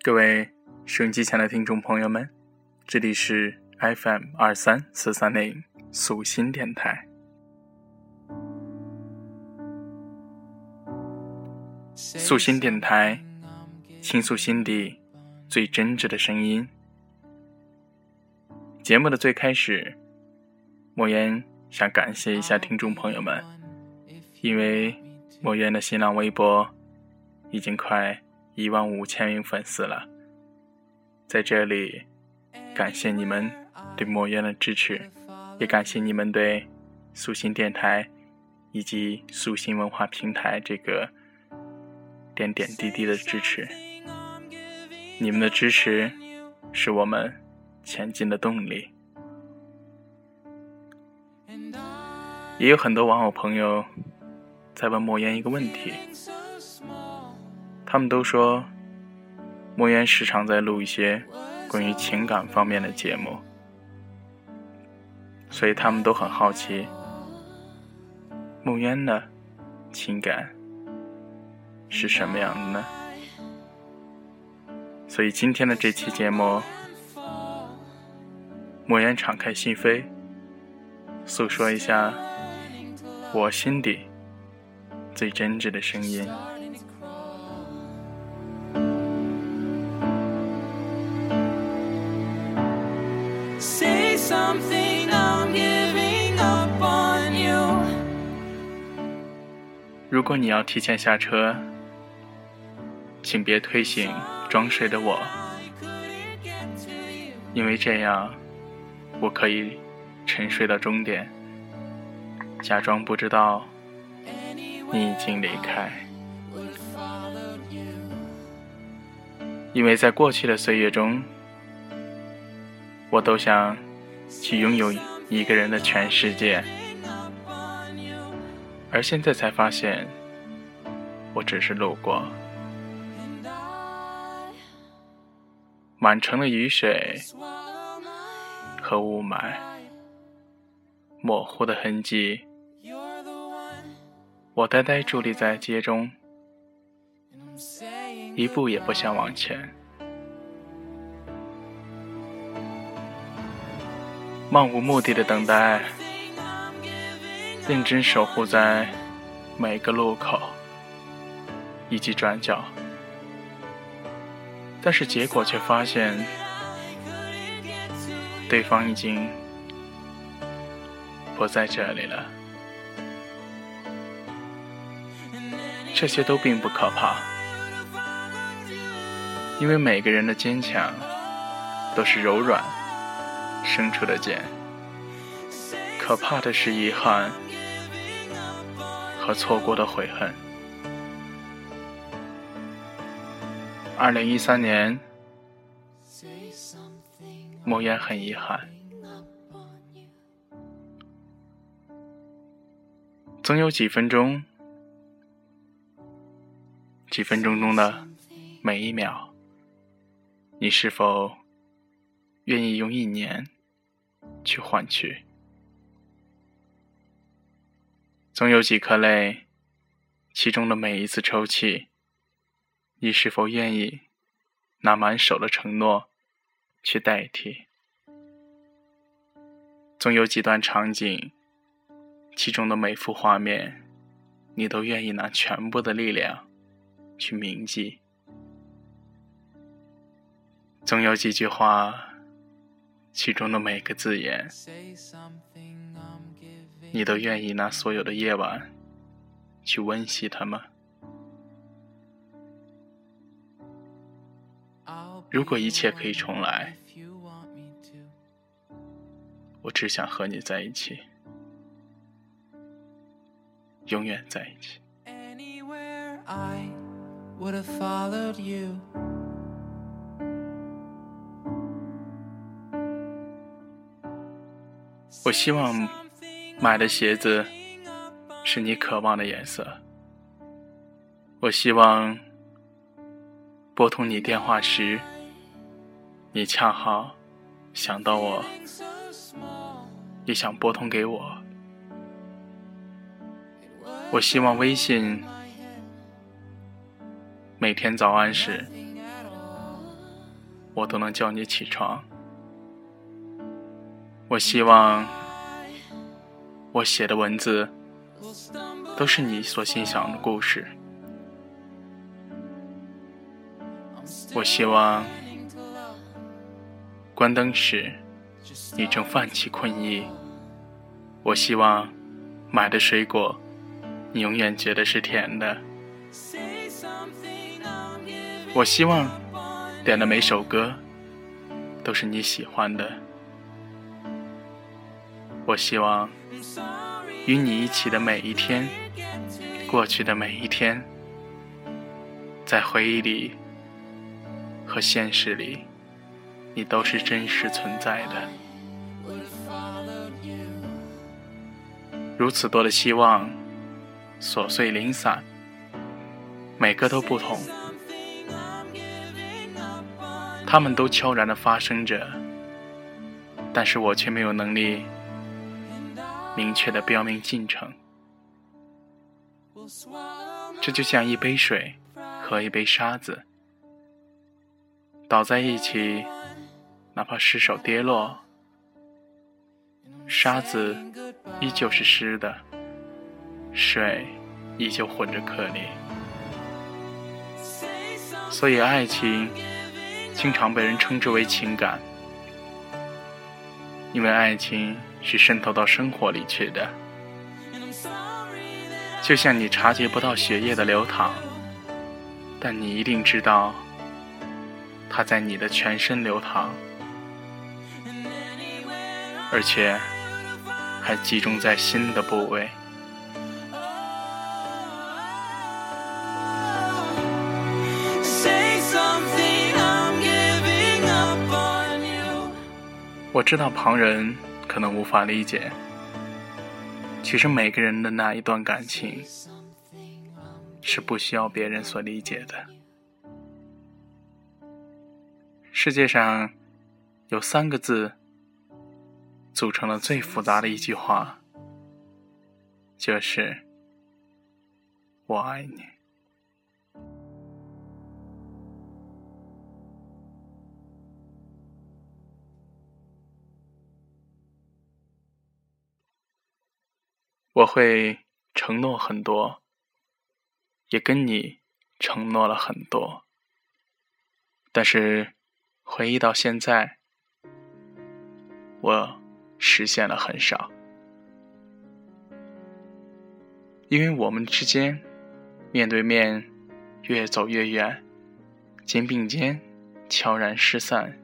各位收音机前的听众朋友们，这里是 FM 二三四三零素心电台。素心电台，倾诉心底最真挚的声音。节目的最开始，莫言想感谢一下听众朋友们，因为莫言的新浪微博已经快。一万五千名粉丝了，在这里感谢你们对莫言的支持，也感谢你们对素心电台以及素心文化平台这个点点滴滴的支持。你们的支持是我们前进的动力。也有很多网友朋友在问莫言一个问题。他们都说，莫言时常在录一些关于情感方面的节目，所以他们都很好奇，莫言的情感是什么样的呢？所以今天的这期节目，莫言敞开心扉，诉说一下我心底最真挚的声音。Say something I'm giving up on you 如果你要提前下车，请别推醒装睡的我，因为这样我可以沉睡到终点，假装不知道你已经离开。因为在过去的岁月中，我都想。去拥有一个人的全世界，而现在才发现，我只是路过。满城的雨水和雾霾，模糊的痕迹，我呆呆伫立在街中，一步也不想往前。漫无目的的等待，认真守护在每个路口以及转角，但是结果却发现，对方已经不在这里了。这些都并不可怕，因为每个人的坚强都是柔软。生出的茧，可怕的是遗憾和错过的悔恨。二零一三年，莫言很遗憾，总有几分钟，几分钟中的每一秒，你是否愿意用一年？去换取，总有几颗泪，其中的每一次抽泣，你是否愿意拿满手的承诺去代替？总有几段场景，其中的每幅画面，你都愿意拿全部的力量去铭记。总有几句话。其中的每个字眼，你都愿意拿所有的夜晚去温习它吗？如果一切可以重来，我只想和你在一起，永远在一起。我希望买的鞋子是你渴望的颜色。我希望拨通你电话时，你恰好想到我，也想拨通给我。我希望微信每天早安时，我都能叫你起床。我希望我写的文字都是你所心想的故事。我希望关灯时你正泛起困意。我希望买的水果你永远觉得是甜的。我希望点的每首歌都是你喜欢的。我希望与你一起的每一天，过去的每一天，在回忆里。和现实里，你都是真实存在的。如此多的希望，琐碎零散，每个都不同，他们都悄然的发生着，但是我却没有能力明确的标明进程。这就像一杯水和一杯沙子。倒在一起，哪怕失手跌落，沙子依旧是湿的，水依旧混着颗粒。所以，爱情经常被人称之为情感，因为爱情是渗透到生活里去的，就像你察觉不到血液的流淌，但你一定知道。它在你的全身流淌，而且还集中在心的部位。我知道旁人可能无法理解，其实每个人的那一段感情是不需要别人所理解的。世界上有三个字组成了最复杂的一句话，就是“我爱你”。我会承诺很多，也跟你承诺了很多，但是。回忆到现在，我实现了很少，因为我们之间面对面越走越远，肩并肩悄然失散。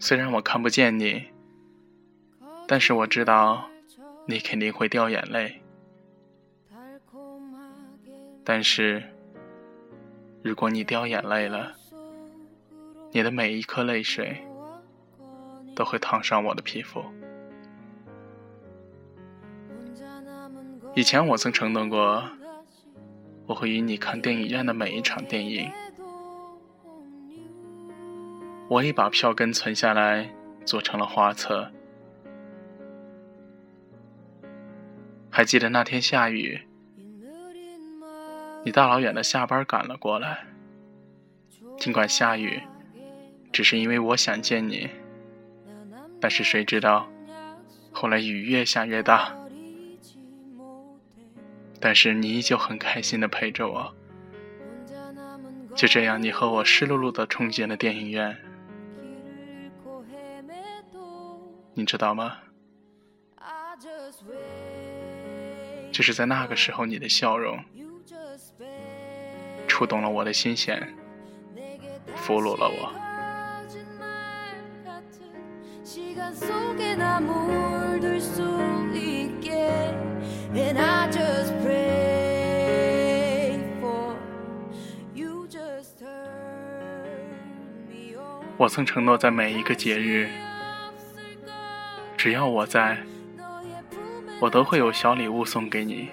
虽然我看不见你，但是我知道你肯定会掉眼泪。但是如果你掉眼泪了，你的每一颗泪水都会烫伤我的皮肤。以前我曾承诺过，我会与你看电影院的每一场电影。我已把票根存下来，做成了画册。还记得那天下雨，你大老远的下班赶了过来，尽管下雨。只是因为我想见你，但是谁知道，后来雨越下越大。但是你依旧很开心的陪着我。就这样，你和我湿漉漉的冲进了电影院。你知道吗？就是在那个时候，你的笑容触动了我的心弦，俘虏了我。我曾承诺，在每一个节日，只要我在，我都会有小礼物送给你，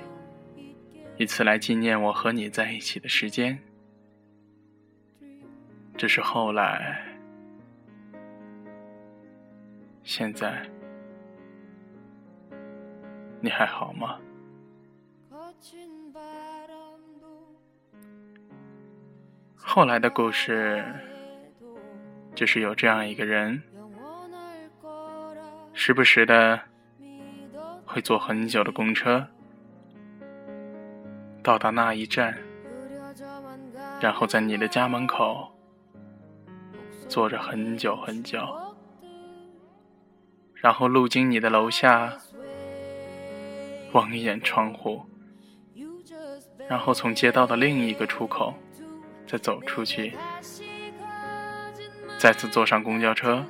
以此来纪念我和你在一起的时间。只是后来。现在，你还好吗？后来的故事，就是有这样一个人，时不时的会坐很久的公车，到达那一站，然后在你的家门口坐着很久很久，然后路经你的楼下，望一眼窗户，然后从街道的另一个出口。再走出去，再次坐上公交车，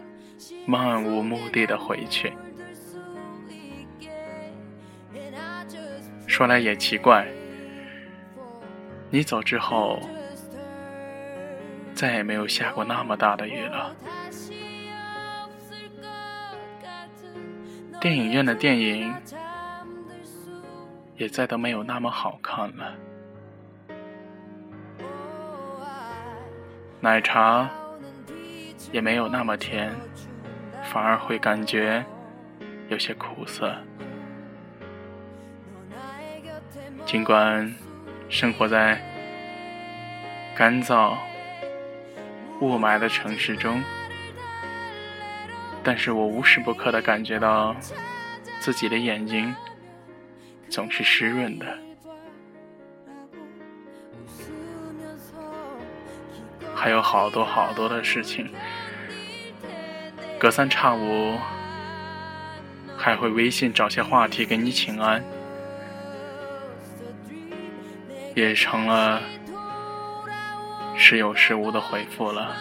漫无目的的回去。说来也奇怪，你走之后，再也没有下过那么大的雨了。电影院的电影，也再都没有那么好看了。奶茶也没有那么甜，反而会感觉有些苦涩。尽管生活在干燥雾霾的城市中，但是我无时不刻的感觉到自己的眼睛总是湿润的。还有好多好多的事情，隔三差五还会微信找些话题给你请安，也成了时有时无的回复了，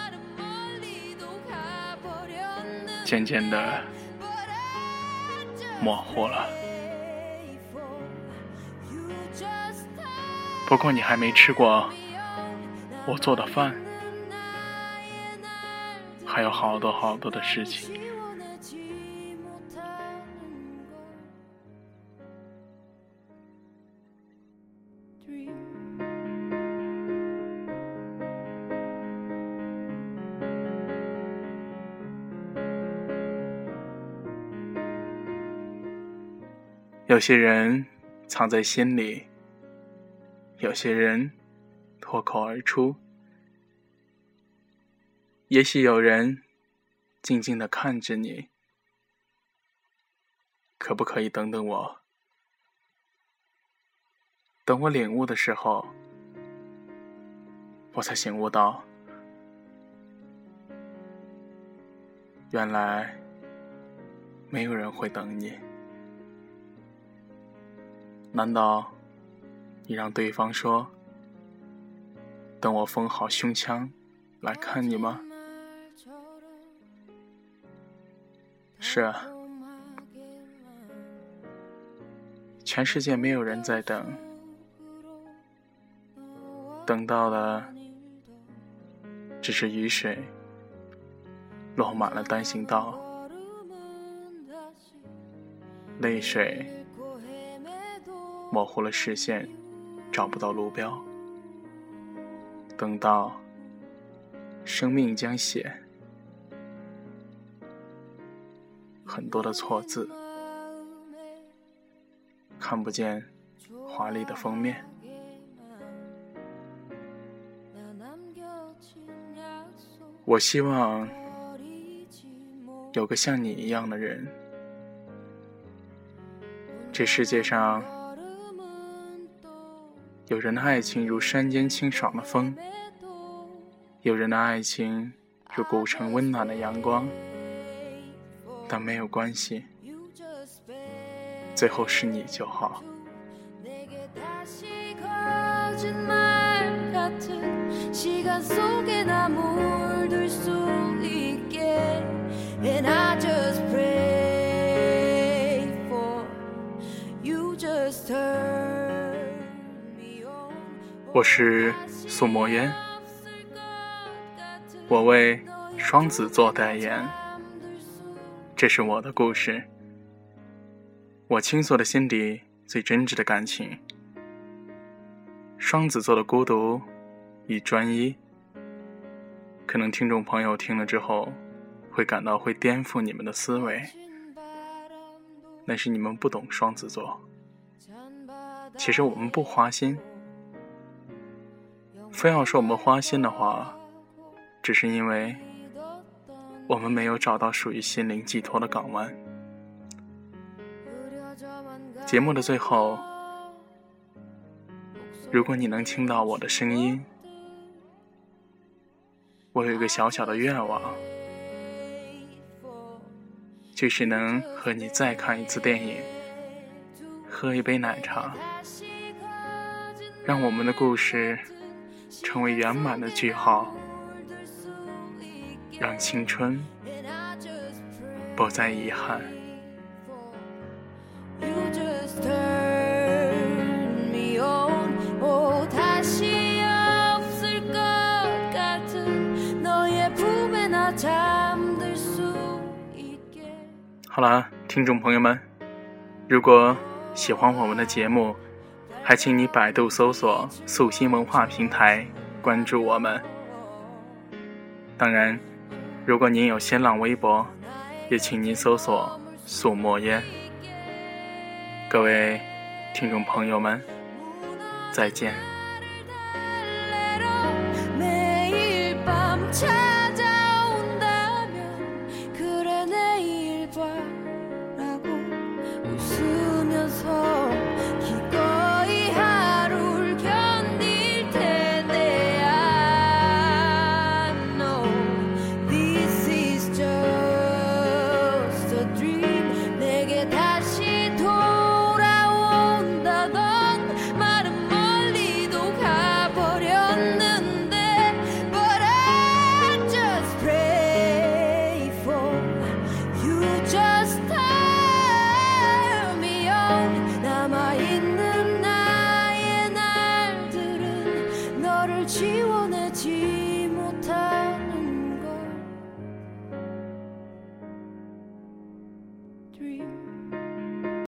渐渐的模糊了。不过你还没吃过我做的饭。还有好多好多的事情。有些人藏在心里，有些人脱口而出。也许有人静静的看着你，可不可以等等我？等我领悟的时候，我才醒悟到，原来没有人会等你。难道你让对方说，等我封好胸腔来看你吗？是啊，全世界没有人在等，等到的只是雨水落满了单行道，泪水模糊了视线，找不到路标，等到生命将写。很多的错字，看不见华丽的封面。我希望有个像你一样的人。这世界上，有人的爱情如山间清爽的风，有人的爱情如古城温暖的阳光。但没有关系，最后是你就好。我是苏墨烟，我为双子座代言。这是我的故事，我倾诉的心底最真挚的感情。双子座的孤独与专一，可能听众朋友听了之后会感到会颠覆你们的思维，那是你们不懂双子座。其实我们不花心，非要说我们花心的话，只是因为我们没有找到属于心灵寄托的港湾。节目的最后，如果你能听到我的声音，我有一个小小的愿望，就是能和你再看一次电影，喝一杯奶茶，让我们的故事成为圆满的句号，让青春不再遗憾。好了，听众朋友们，如果喜欢我们的节目，还请你百度搜索“素心文化平台”，关注我们。当然，如果您有新浪微博，也请您搜索“素墨烟”。各位听众朋友们，再见。